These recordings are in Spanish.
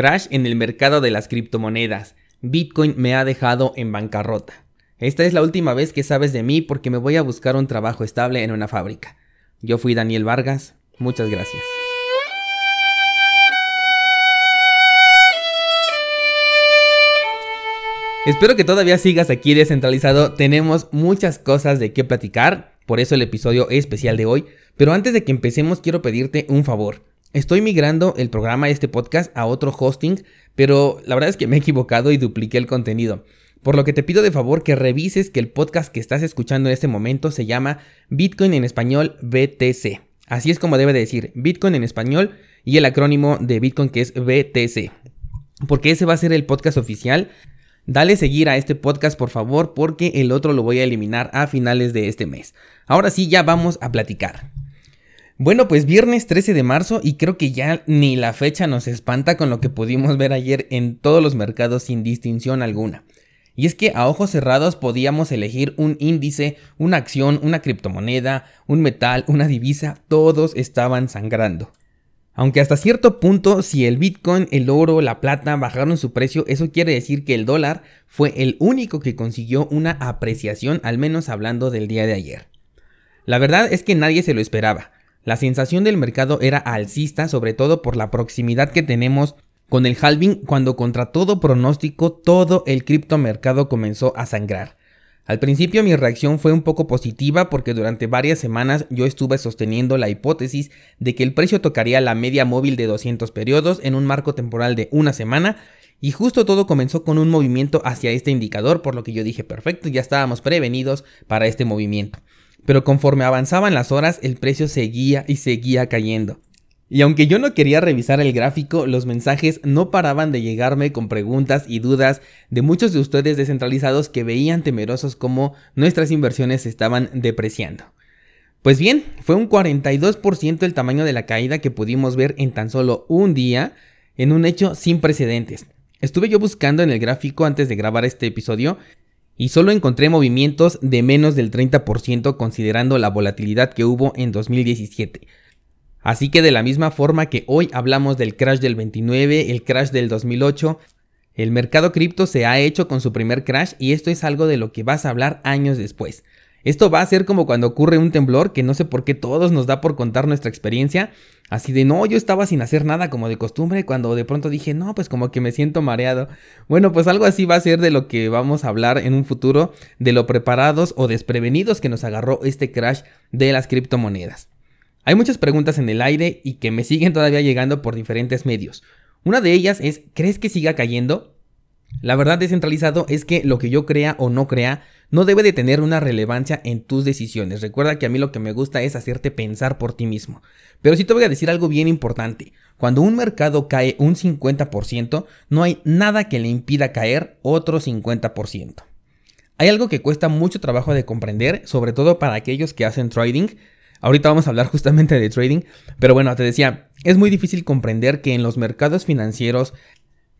Crash en el mercado de las criptomonedas. Bitcoin me ha dejado en bancarrota. Esta es la última vez que sabes de mí porque me voy a buscar un trabajo estable en una fábrica. Yo fui Daniel Vargas. Muchas gracias. Espero que todavía sigas aquí descentralizado. Tenemos muchas cosas de qué platicar, por eso el episodio especial de hoy. Pero antes de que empecemos, quiero pedirte un favor. Estoy migrando el programa de este podcast a otro hosting, pero la verdad es que me he equivocado y dupliqué el contenido. Por lo que te pido de favor que revises que el podcast que estás escuchando en este momento se llama Bitcoin en español BTC. Así es como debe decir Bitcoin en español y el acrónimo de Bitcoin que es BTC. Porque ese va a ser el podcast oficial. Dale seguir a este podcast por favor porque el otro lo voy a eliminar a finales de este mes. Ahora sí, ya vamos a platicar. Bueno, pues viernes 13 de marzo y creo que ya ni la fecha nos espanta con lo que pudimos ver ayer en todos los mercados sin distinción alguna. Y es que a ojos cerrados podíamos elegir un índice, una acción, una criptomoneda, un metal, una divisa, todos estaban sangrando. Aunque hasta cierto punto, si el Bitcoin, el oro, la plata bajaron su precio, eso quiere decir que el dólar fue el único que consiguió una apreciación, al menos hablando del día de ayer. La verdad es que nadie se lo esperaba. La sensación del mercado era alcista, sobre todo por la proximidad que tenemos con el halving cuando contra todo pronóstico todo el criptomercado comenzó a sangrar. Al principio mi reacción fue un poco positiva porque durante varias semanas yo estuve sosteniendo la hipótesis de que el precio tocaría la media móvil de 200 periodos en un marco temporal de una semana y justo todo comenzó con un movimiento hacia este indicador por lo que yo dije perfecto ya estábamos prevenidos para este movimiento pero conforme avanzaban las horas el precio seguía y seguía cayendo. Y aunque yo no quería revisar el gráfico, los mensajes no paraban de llegarme con preguntas y dudas de muchos de ustedes descentralizados que veían temerosos cómo nuestras inversiones estaban depreciando. Pues bien, fue un 42% el tamaño de la caída que pudimos ver en tan solo un día, en un hecho sin precedentes. Estuve yo buscando en el gráfico antes de grabar este episodio y solo encontré movimientos de menos del 30% considerando la volatilidad que hubo en 2017. Así que de la misma forma que hoy hablamos del crash del 29, el crash del 2008, el mercado cripto se ha hecho con su primer crash y esto es algo de lo que vas a hablar años después. Esto va a ser como cuando ocurre un temblor que no sé por qué todos nos da por contar nuestra experiencia. Así de no, yo estaba sin hacer nada como de costumbre cuando de pronto dije, no, pues como que me siento mareado. Bueno, pues algo así va a ser de lo que vamos a hablar en un futuro, de lo preparados o desprevenidos que nos agarró este crash de las criptomonedas. Hay muchas preguntas en el aire y que me siguen todavía llegando por diferentes medios. Una de ellas es, ¿crees que siga cayendo? La verdad descentralizado es que lo que yo crea o no crea no debe de tener una relevancia en tus decisiones. Recuerda que a mí lo que me gusta es hacerte pensar por ti mismo. Pero sí te voy a decir algo bien importante. Cuando un mercado cae un 50%, no hay nada que le impida caer otro 50%. Hay algo que cuesta mucho trabajo de comprender, sobre todo para aquellos que hacen trading. Ahorita vamos a hablar justamente de trading, pero bueno, te decía, es muy difícil comprender que en los mercados financieros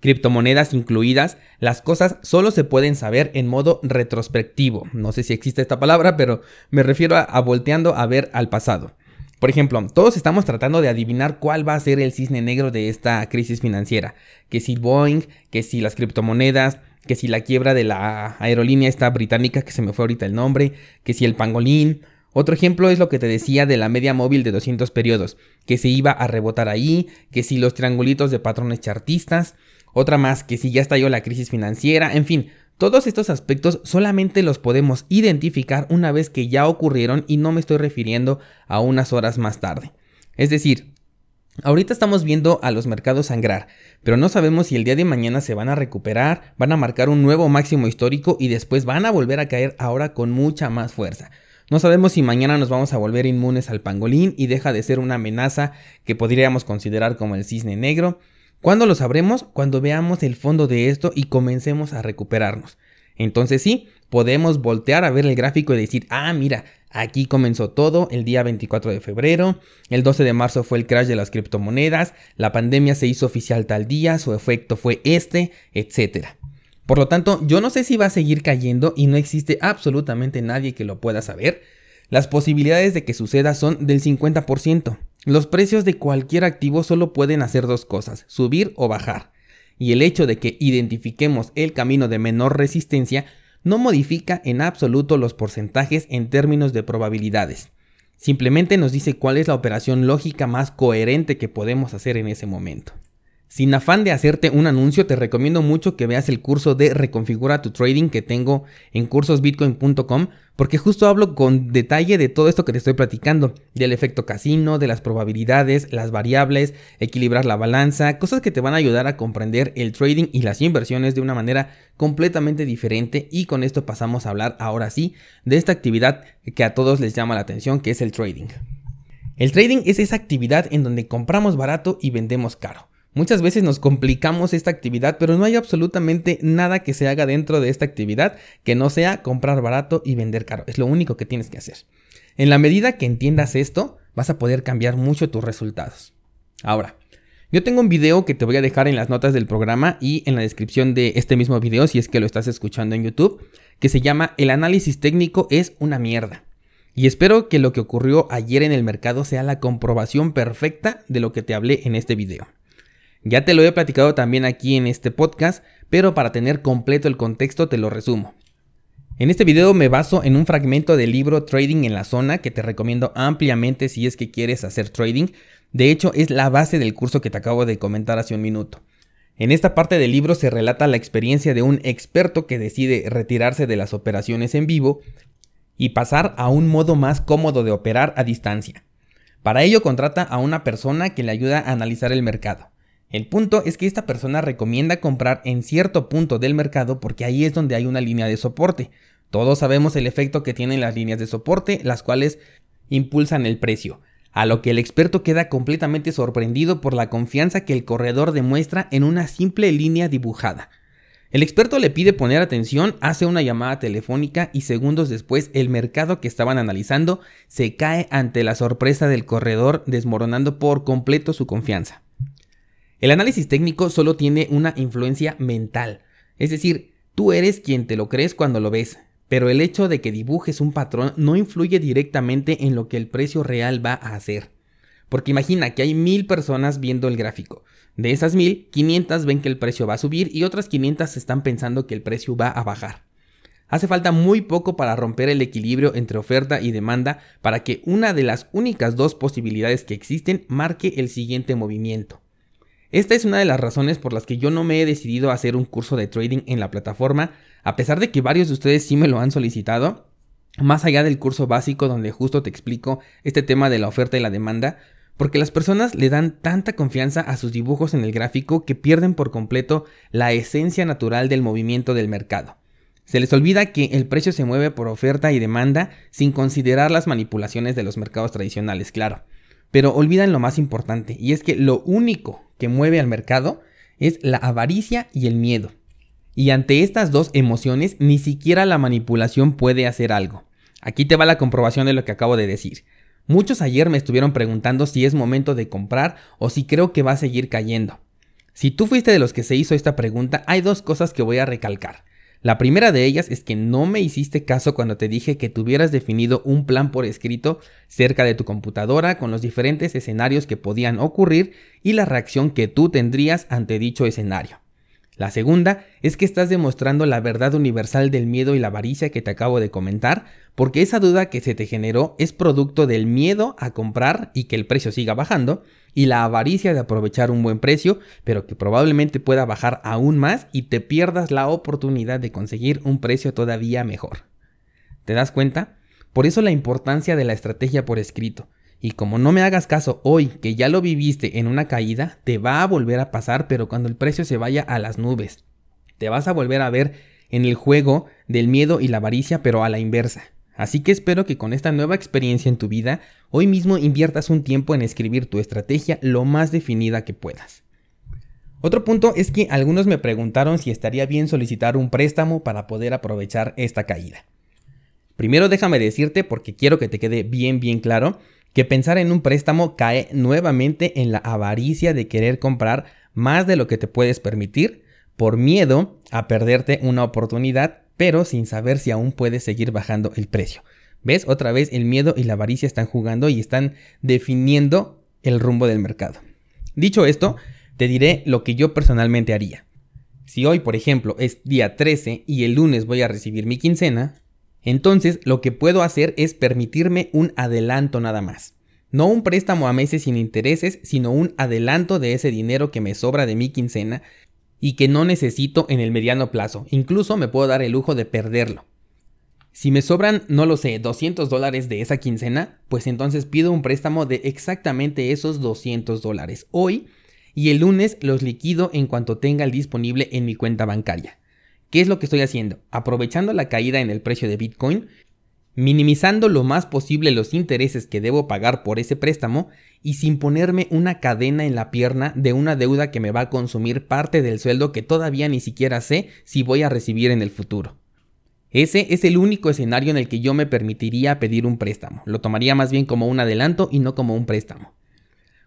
criptomonedas incluidas, las cosas solo se pueden saber en modo retrospectivo. No sé si existe esta palabra, pero me refiero a, volteando a ver al pasado. Por ejemplo, todos estamos tratando de adivinar cuál va a ser el cisne negro de esta crisis financiera. Que si Boeing, que si las criptomonedas, que si la quiebra de la aerolínea esta británica, que se me fue ahorita el nombre, que si el pangolín. Otro ejemplo es lo que te decía de la media móvil de 200 periodos, que se iba a rebotar ahí, que si los triangulitos de patrones chartistas, otra más que si ya estalló la crisis financiera, en fin, todos estos aspectos solamente los podemos identificar una vez que ya ocurrieron y no me estoy refiriendo a unas horas más tarde. Es decir, ahorita estamos viendo a los mercados sangrar, pero no sabemos si el día de mañana se van a recuperar, van a marcar un nuevo máximo histórico y después van a volver a caer ahora con mucha más fuerza. No sabemos si mañana nos vamos a volver inmunes al pangolín y deja de ser una amenaza que podríamos considerar como el cisne negro. ¿Cuándo lo sabremos? Cuando veamos el fondo de esto y comencemos a recuperarnos. Entonces sí, podemos voltear a ver el gráfico y decir, ah, mira, aquí comenzó todo el día 24 de febrero, el 12 de marzo fue el crash de las criptomonedas, la pandemia se hizo oficial tal día, su efecto fue este, etc. Por lo tanto, yo no sé si va a seguir cayendo y no existe absolutamente nadie que lo pueda saber. Las posibilidades de que suceda son del 50%. Los precios de cualquier activo solo pueden hacer dos cosas, subir o bajar. y el hecho de que identifiquemos el camino de menor resistencia no modifica en absoluto los porcentajes en términos de probabilidades. Simplemente nos dice cuál es la operación lógica más coherente que podemos hacer en ese momento. Sin afán de hacerte un anuncio, te recomiendo mucho que veas el curso de Reconfigura tu Trading que tengo en cursosbitcoin.com porque justo hablo con detalle de todo esto que te estoy platicando, del efecto casino, de las probabilidades, las variables, equilibrar la balanza, cosas que te van a ayudar a comprender el trading y las inversiones de una manera completamente diferente y con esto pasamos a hablar ahora sí de esta actividad que a todos les llama la atención que es el trading. El trading es esa actividad en donde compramos barato y vendemos caro. Muchas veces nos complicamos esta actividad, pero no hay absolutamente nada que se haga dentro de esta actividad que no sea comprar barato y vender caro. Es lo único que tienes que hacer. En la medida que entiendas esto, vas a poder cambiar mucho tus resultados. Ahora, yo tengo un video que te voy a dejar en las notas del programa y en la descripción de este mismo video si es que lo estás escuchando en YouTube, que se llama El análisis técnico es una mierda. Y espero que lo que ocurrió ayer en el mercado sea la comprobación perfecta de lo que te hablé en este video. Ya te lo he platicado también aquí en este podcast, pero para tener completo el contexto te lo resumo. En este video me baso en un fragmento del libro Trading en la zona que te recomiendo ampliamente si es que quieres hacer trading. De hecho, es la base del curso que te acabo de comentar hace un minuto. En esta parte del libro se relata la experiencia de un experto que decide retirarse de las operaciones en vivo y pasar a un modo más cómodo de operar a distancia. Para ello contrata a una persona que le ayuda a analizar el mercado. El punto es que esta persona recomienda comprar en cierto punto del mercado porque ahí es donde hay una línea de soporte. Todos sabemos el efecto que tienen las líneas de soporte, las cuales impulsan el precio, a lo que el experto queda completamente sorprendido por la confianza que el corredor demuestra en una simple línea dibujada. El experto le pide poner atención, hace una llamada telefónica y segundos después el mercado que estaban analizando se cae ante la sorpresa del corredor desmoronando por completo su confianza. El análisis técnico solo tiene una influencia mental, es decir, tú eres quien te lo crees cuando lo ves, pero el hecho de que dibujes un patrón no influye directamente en lo que el precio real va a hacer. Porque imagina que hay mil personas viendo el gráfico. De esas mil, 500 ven que el precio va a subir y otras 500 están pensando que el precio va a bajar. Hace falta muy poco para romper el equilibrio entre oferta y demanda para que una de las únicas dos posibilidades que existen marque el siguiente movimiento. Esta es una de las razones por las que yo no me he decidido a hacer un curso de trading en la plataforma, a pesar de que varios de ustedes sí me lo han solicitado, más allá del curso básico donde justo te explico este tema de la oferta y la demanda, porque las personas le dan tanta confianza a sus dibujos en el gráfico que pierden por completo la esencia natural del movimiento del mercado. Se les olvida que el precio se mueve por oferta y demanda sin considerar las manipulaciones de los mercados tradicionales, claro. Pero olvidan lo más importante, y es que lo único que mueve al mercado es la avaricia y el miedo. Y ante estas dos emociones ni siquiera la manipulación puede hacer algo. Aquí te va la comprobación de lo que acabo de decir. Muchos ayer me estuvieron preguntando si es momento de comprar o si creo que va a seguir cayendo. Si tú fuiste de los que se hizo esta pregunta, hay dos cosas que voy a recalcar. La primera de ellas es que no me hiciste caso cuando te dije que tuvieras definido un plan por escrito cerca de tu computadora con los diferentes escenarios que podían ocurrir y la reacción que tú tendrías ante dicho escenario. La segunda es que estás demostrando la verdad universal del miedo y la avaricia que te acabo de comentar, porque esa duda que se te generó es producto del miedo a comprar y que el precio siga bajando, y la avaricia de aprovechar un buen precio, pero que probablemente pueda bajar aún más y te pierdas la oportunidad de conseguir un precio todavía mejor. ¿Te das cuenta? Por eso la importancia de la estrategia por escrito. Y como no me hagas caso hoy, que ya lo viviste en una caída, te va a volver a pasar, pero cuando el precio se vaya a las nubes. Te vas a volver a ver en el juego del miedo y la avaricia, pero a la inversa. Así que espero que con esta nueva experiencia en tu vida, hoy mismo inviertas un tiempo en escribir tu estrategia lo más definida que puedas. Otro punto es que algunos me preguntaron si estaría bien solicitar un préstamo para poder aprovechar esta caída. Primero déjame decirte, porque quiero que te quede bien bien claro, que pensar en un préstamo cae nuevamente en la avaricia de querer comprar más de lo que te puedes permitir por miedo a perderte una oportunidad, pero sin saber si aún puedes seguir bajando el precio. ¿Ves? Otra vez el miedo y la avaricia están jugando y están definiendo el rumbo del mercado. Dicho esto, te diré lo que yo personalmente haría. Si hoy, por ejemplo, es día 13 y el lunes voy a recibir mi quincena, entonces lo que puedo hacer es permitirme un adelanto nada más. No un préstamo a meses sin intereses, sino un adelanto de ese dinero que me sobra de mi quincena y que no necesito en el mediano plazo. Incluso me puedo dar el lujo de perderlo. Si me sobran, no lo sé, 200 dólares de esa quincena, pues entonces pido un préstamo de exactamente esos 200 dólares hoy y el lunes los liquido en cuanto tenga el disponible en mi cuenta bancaria. ¿Qué es lo que estoy haciendo? Aprovechando la caída en el precio de Bitcoin, minimizando lo más posible los intereses que debo pagar por ese préstamo y sin ponerme una cadena en la pierna de una deuda que me va a consumir parte del sueldo que todavía ni siquiera sé si voy a recibir en el futuro. Ese es el único escenario en el que yo me permitiría pedir un préstamo. Lo tomaría más bien como un adelanto y no como un préstamo.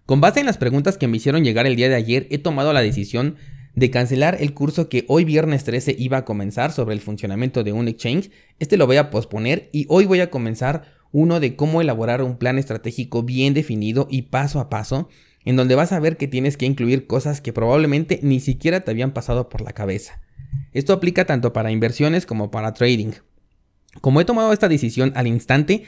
Con base en las preguntas que me hicieron llegar el día de ayer, he tomado la decisión de cancelar el curso que hoy viernes 13 iba a comenzar sobre el funcionamiento de un exchange. Este lo voy a posponer y hoy voy a comenzar uno de cómo elaborar un plan estratégico bien definido y paso a paso, en donde vas a ver que tienes que incluir cosas que probablemente ni siquiera te habían pasado por la cabeza. Esto aplica tanto para inversiones como para trading. Como he tomado esta decisión al instante,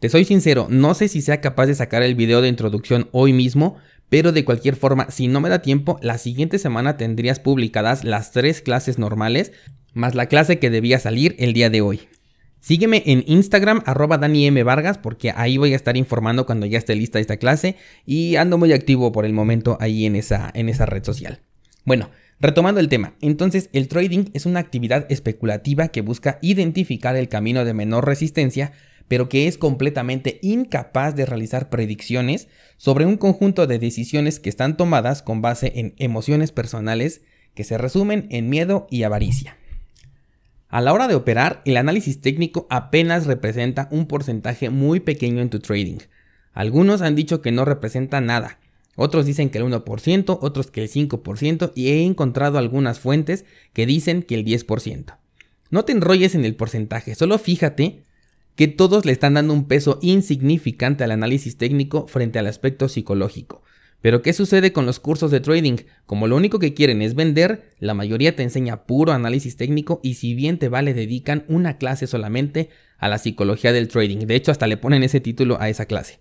te soy sincero, no sé si sea capaz de sacar el video de introducción hoy mismo, pero de cualquier forma, si no me da tiempo, la siguiente semana tendrías publicadas las tres clases normales, más la clase que debía salir el día de hoy. Sígueme en Instagram, arroba Dani M. Vargas, porque ahí voy a estar informando cuando ya esté lista esta clase y ando muy activo por el momento ahí en esa, en esa red social. Bueno, retomando el tema, entonces el trading es una actividad especulativa que busca identificar el camino de menor resistencia pero que es completamente incapaz de realizar predicciones sobre un conjunto de decisiones que están tomadas con base en emociones personales que se resumen en miedo y avaricia. A la hora de operar, el análisis técnico apenas representa un porcentaje muy pequeño en tu trading. Algunos han dicho que no representa nada, otros dicen que el 1%, otros que el 5% y he encontrado algunas fuentes que dicen que el 10%. No te enrolles en el porcentaje, solo fíjate que todos le están dando un peso insignificante al análisis técnico frente al aspecto psicológico. Pero ¿qué sucede con los cursos de trading? Como lo único que quieren es vender, la mayoría te enseña puro análisis técnico y si bien te vale dedican una clase solamente a la psicología del trading. De hecho, hasta le ponen ese título a esa clase.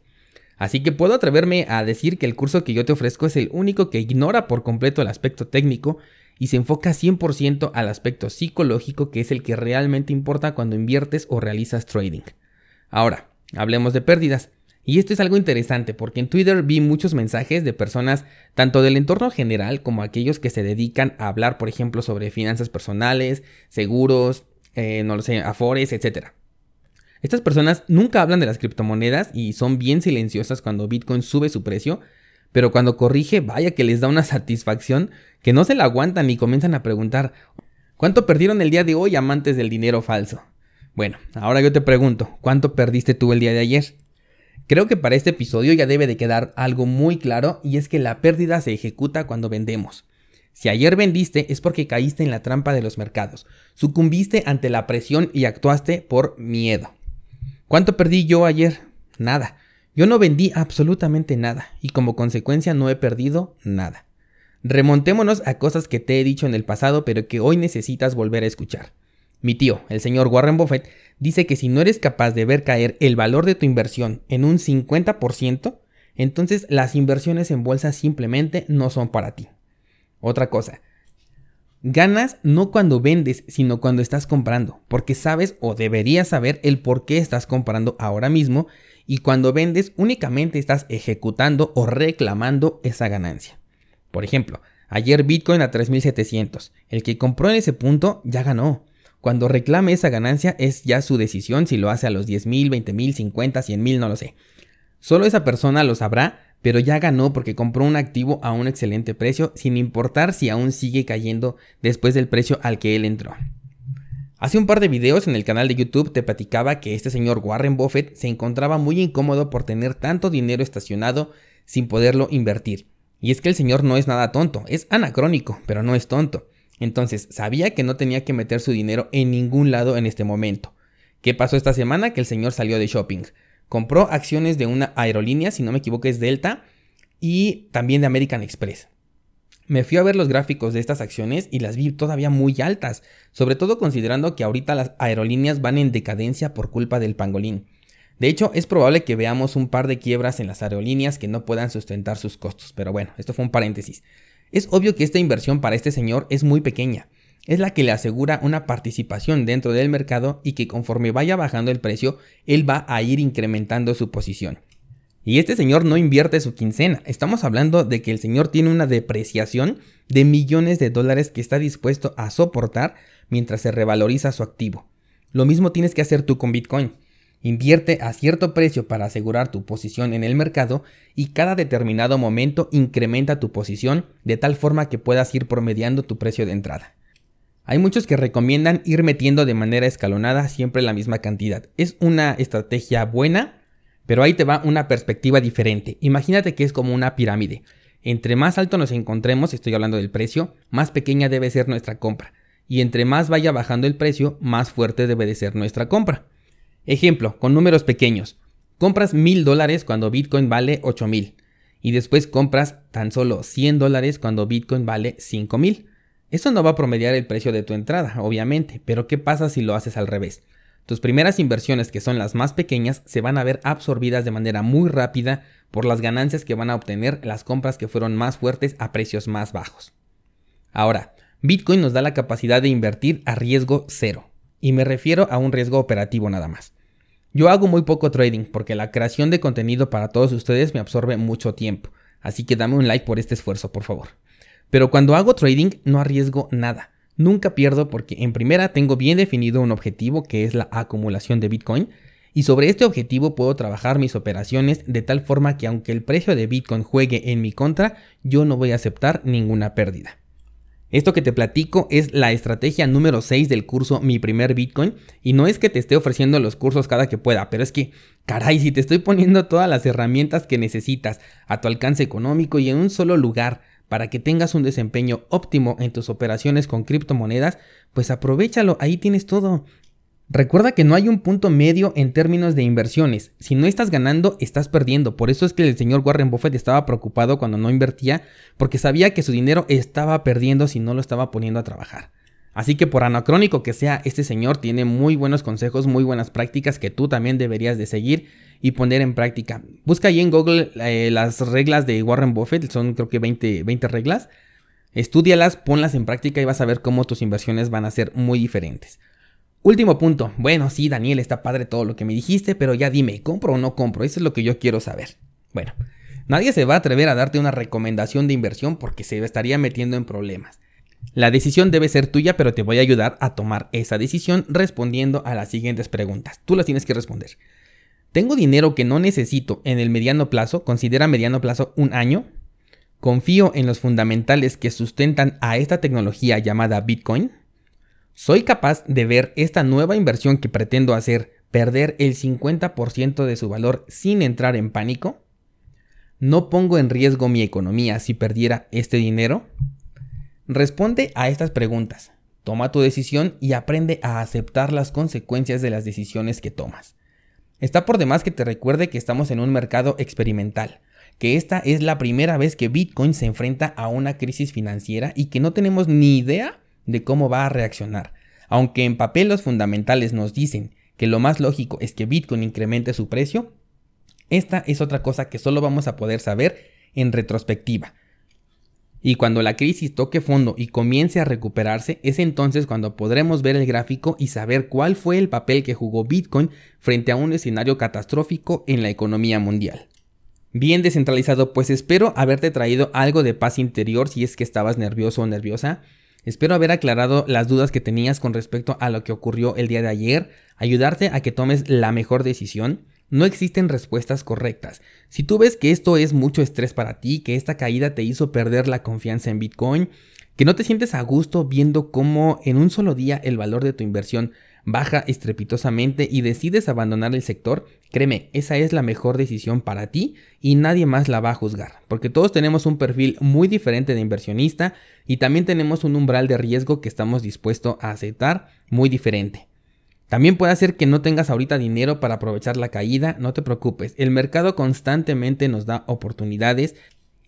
Así que puedo atreverme a decir que el curso que yo te ofrezco es el único que ignora por completo el aspecto técnico y se enfoca 100% al aspecto psicológico que es el que realmente importa cuando inviertes o realizas trading. Ahora, hablemos de pérdidas. Y esto es algo interesante porque en Twitter vi muchos mensajes de personas tanto del entorno general como aquellos que se dedican a hablar, por ejemplo, sobre finanzas personales, seguros, eh, no lo sé, afores, etc. Estas personas nunca hablan de las criptomonedas y son bien silenciosas cuando Bitcoin sube su precio, pero cuando corrige, vaya que les da una satisfacción que no se la aguantan y comienzan a preguntar, ¿cuánto perdieron el día de hoy amantes del dinero falso? Bueno, ahora yo te pregunto, ¿cuánto perdiste tú el día de ayer? Creo que para este episodio ya debe de quedar algo muy claro y es que la pérdida se ejecuta cuando vendemos. Si ayer vendiste es porque caíste en la trampa de los mercados, sucumbiste ante la presión y actuaste por miedo. ¿Cuánto perdí yo ayer? Nada. Yo no vendí absolutamente nada y como consecuencia no he perdido nada. Remontémonos a cosas que te he dicho en el pasado pero que hoy necesitas volver a escuchar. Mi tío, el señor Warren Buffett, dice que si no eres capaz de ver caer el valor de tu inversión en un 50%, entonces las inversiones en bolsa simplemente no son para ti. Otra cosa, ganas no cuando vendes, sino cuando estás comprando, porque sabes o deberías saber el por qué estás comprando ahora mismo y cuando vendes únicamente estás ejecutando o reclamando esa ganancia. Por ejemplo, ayer Bitcoin a 3700. El que compró en ese punto ya ganó. Cuando reclame esa ganancia es ya su decisión si lo hace a los 10 mil, 20 mil, 50, 100 mil, no lo sé. Solo esa persona lo sabrá, pero ya ganó porque compró un activo a un excelente precio sin importar si aún sigue cayendo después del precio al que él entró. Hace un par de videos en el canal de YouTube te platicaba que este señor Warren Buffett se encontraba muy incómodo por tener tanto dinero estacionado sin poderlo invertir. Y es que el señor no es nada tonto, es anacrónico, pero no es tonto. Entonces sabía que no tenía que meter su dinero en ningún lado en este momento. ¿Qué pasó esta semana? Que el señor salió de shopping. Compró acciones de una aerolínea, si no me equivoco es Delta, y también de American Express. Me fui a ver los gráficos de estas acciones y las vi todavía muy altas, sobre todo considerando que ahorita las aerolíneas van en decadencia por culpa del pangolín. De hecho, es probable que veamos un par de quiebras en las aerolíneas que no puedan sustentar sus costos, pero bueno, esto fue un paréntesis. Es obvio que esta inversión para este señor es muy pequeña, es la que le asegura una participación dentro del mercado y que conforme vaya bajando el precio, él va a ir incrementando su posición. Y este señor no invierte su quincena. Estamos hablando de que el señor tiene una depreciación de millones de dólares que está dispuesto a soportar mientras se revaloriza su activo. Lo mismo tienes que hacer tú con Bitcoin. Invierte a cierto precio para asegurar tu posición en el mercado y cada determinado momento incrementa tu posición de tal forma que puedas ir promediando tu precio de entrada. Hay muchos que recomiendan ir metiendo de manera escalonada siempre la misma cantidad. Es una estrategia buena, pero ahí te va una perspectiva diferente. Imagínate que es como una pirámide. Entre más alto nos encontremos, estoy hablando del precio, más pequeña debe ser nuestra compra. Y entre más vaya bajando el precio, más fuerte debe de ser nuestra compra. Ejemplo, con números pequeños. Compras mil dólares cuando Bitcoin vale 8 mil. Y después compras tan solo 100 dólares cuando Bitcoin vale 5 mil. Eso no va a promediar el precio de tu entrada, obviamente, pero ¿qué pasa si lo haces al revés? Tus primeras inversiones, que son las más pequeñas, se van a ver absorbidas de manera muy rápida por las ganancias que van a obtener las compras que fueron más fuertes a precios más bajos. Ahora, Bitcoin nos da la capacidad de invertir a riesgo cero, y me refiero a un riesgo operativo nada más. Yo hago muy poco trading porque la creación de contenido para todos ustedes me absorbe mucho tiempo, así que dame un like por este esfuerzo, por favor. Pero cuando hago trading no arriesgo nada. Nunca pierdo porque en primera tengo bien definido un objetivo que es la acumulación de Bitcoin y sobre este objetivo puedo trabajar mis operaciones de tal forma que aunque el precio de Bitcoin juegue en mi contra, yo no voy a aceptar ninguna pérdida. Esto que te platico es la estrategia número 6 del curso Mi primer Bitcoin y no es que te esté ofreciendo los cursos cada que pueda, pero es que, caray, si te estoy poniendo todas las herramientas que necesitas a tu alcance económico y en un solo lugar, para que tengas un desempeño óptimo en tus operaciones con criptomonedas, pues aprovechalo, ahí tienes todo. Recuerda que no hay un punto medio en términos de inversiones. Si no estás ganando, estás perdiendo. Por eso es que el señor Warren Buffett estaba preocupado cuando no invertía, porque sabía que su dinero estaba perdiendo si no lo estaba poniendo a trabajar. Así que por anacrónico que sea, este señor tiene muy buenos consejos, muy buenas prácticas que tú también deberías de seguir y poner en práctica. Busca ahí en Google eh, las reglas de Warren Buffett, son creo que 20, 20 reglas. Estudialas, ponlas en práctica y vas a ver cómo tus inversiones van a ser muy diferentes. Último punto. Bueno, sí, Daniel, está padre todo lo que me dijiste, pero ya dime, ¿compro o no compro? Eso es lo que yo quiero saber. Bueno, nadie se va a atrever a darte una recomendación de inversión porque se estaría metiendo en problemas. La decisión debe ser tuya, pero te voy a ayudar a tomar esa decisión respondiendo a las siguientes preguntas. Tú las tienes que responder. ¿Tengo dinero que no necesito en el mediano plazo? Considera mediano plazo un año. ¿Confío en los fundamentales que sustentan a esta tecnología llamada Bitcoin? ¿Soy capaz de ver esta nueva inversión que pretendo hacer perder el 50% de su valor sin entrar en pánico? ¿No pongo en riesgo mi economía si perdiera este dinero? Responde a estas preguntas, toma tu decisión y aprende a aceptar las consecuencias de las decisiones que tomas. Está por demás que te recuerde que estamos en un mercado experimental, que esta es la primera vez que Bitcoin se enfrenta a una crisis financiera y que no tenemos ni idea de cómo va a reaccionar. Aunque en papel los fundamentales nos dicen que lo más lógico es que Bitcoin incremente su precio, esta es otra cosa que solo vamos a poder saber en retrospectiva, y cuando la crisis toque fondo y comience a recuperarse, es entonces cuando podremos ver el gráfico y saber cuál fue el papel que jugó Bitcoin frente a un escenario catastrófico en la economía mundial. Bien descentralizado, pues espero haberte traído algo de paz interior si es que estabas nervioso o nerviosa. Espero haber aclarado las dudas que tenías con respecto a lo que ocurrió el día de ayer, ayudarte a que tomes la mejor decisión. No existen respuestas correctas. Si tú ves que esto es mucho estrés para ti, que esta caída te hizo perder la confianza en Bitcoin, que no te sientes a gusto viendo cómo en un solo día el valor de tu inversión baja estrepitosamente y decides abandonar el sector, créeme, esa es la mejor decisión para ti y nadie más la va a juzgar, porque todos tenemos un perfil muy diferente de inversionista y también tenemos un umbral de riesgo que estamos dispuestos a aceptar muy diferente. También puede ser que no tengas ahorita dinero para aprovechar la caída, no te preocupes, el mercado constantemente nos da oportunidades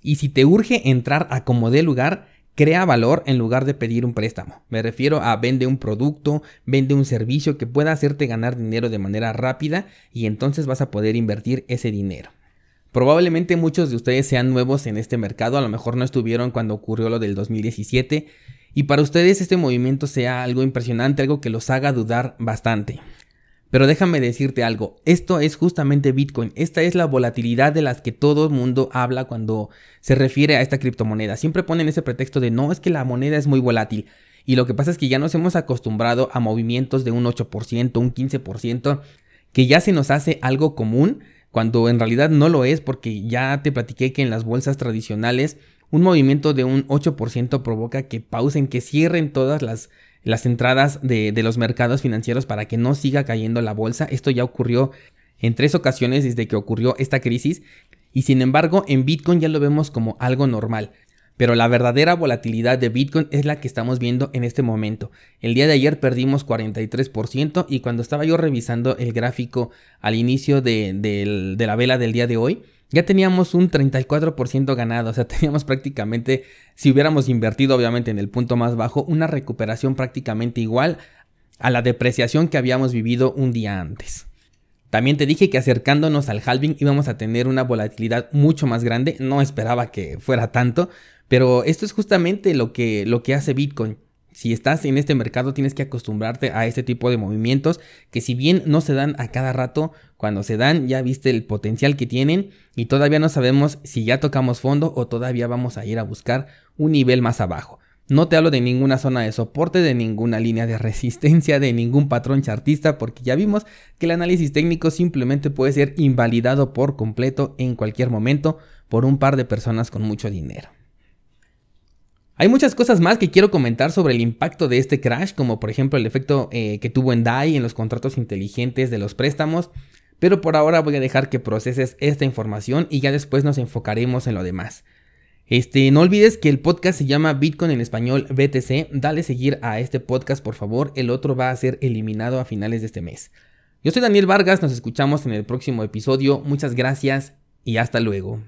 Y si te urge entrar a como dé lugar, crea valor en lugar de pedir un préstamo. Me refiero a vende un producto, vende un servicio que pueda hacerte ganar dinero de manera rápida y entonces vas a poder invertir ese dinero. Probablemente muchos de ustedes sean nuevos en este mercado, a lo mejor no estuvieron cuando ocurrió lo del 2017 y para ustedes este movimiento sea algo impresionante, algo que los haga dudar bastante. Pero déjame decirte algo, esto es justamente Bitcoin, esta es la volatilidad de las que todo el mundo habla cuando se refiere a esta criptomoneda. Siempre ponen ese pretexto de no, es que la moneda es muy volátil. Y lo que pasa es que ya nos hemos acostumbrado a movimientos de un 8%, un 15%, que ya se nos hace algo común, cuando en realidad no lo es, porque ya te platiqué que en las bolsas tradicionales un movimiento de un 8% provoca que pausen, que cierren todas las las entradas de, los mercados financieros para que no siga cayendo la bolsa. Esto ya ocurrió en tres ocasiones desde que ocurrió esta crisis y sin embargo en Bitcoin ya lo vemos como algo normal. Pero la verdadera volatilidad de Bitcoin es la que estamos viendo en este momento. El día de ayer perdimos 43% y cuando estaba yo revisando el gráfico al inicio de, la vela del día de hoy, ya teníamos un 34% ganado, o sea, teníamos prácticamente, si hubiéramos invertido obviamente en el punto más bajo, una recuperación prácticamente igual a la depreciación que habíamos vivido un día antes. También te dije que acercándonos al halving íbamos a tener una volatilidad mucho más grande, no esperaba que fuera tanto, pero esto es justamente lo que, lo que hace Bitcoin. Si estás en este mercado tienes que acostumbrarte a este tipo de movimientos que si bien no se dan a cada rato, cuando se dan ya viste el potencial que tienen y todavía no sabemos si ya tocamos fondo o todavía vamos a ir a buscar un nivel más abajo. No te hablo de ninguna zona de soporte, de ninguna línea de resistencia, de ningún patrón chartista, porque ya vimos que el análisis técnico simplemente puede ser invalidado por completo en cualquier momento por un par de personas con mucho dinero. Hay muchas cosas más que quiero comentar sobre el impacto de este crash, como por ejemplo el efecto eh, que tuvo en DAI en los contratos inteligentes de los préstamos, pero por ahora voy a dejar que proceses esta información y ya después nos enfocaremos en lo demás. Este, no olvides que el podcast se llama Bitcoin en español BTC, dale seguir a este podcast por favor, el otro va a ser eliminado a finales de este mes. Yo soy Daniel Vargas, nos escuchamos en el próximo episodio, muchas gracias y hasta luego.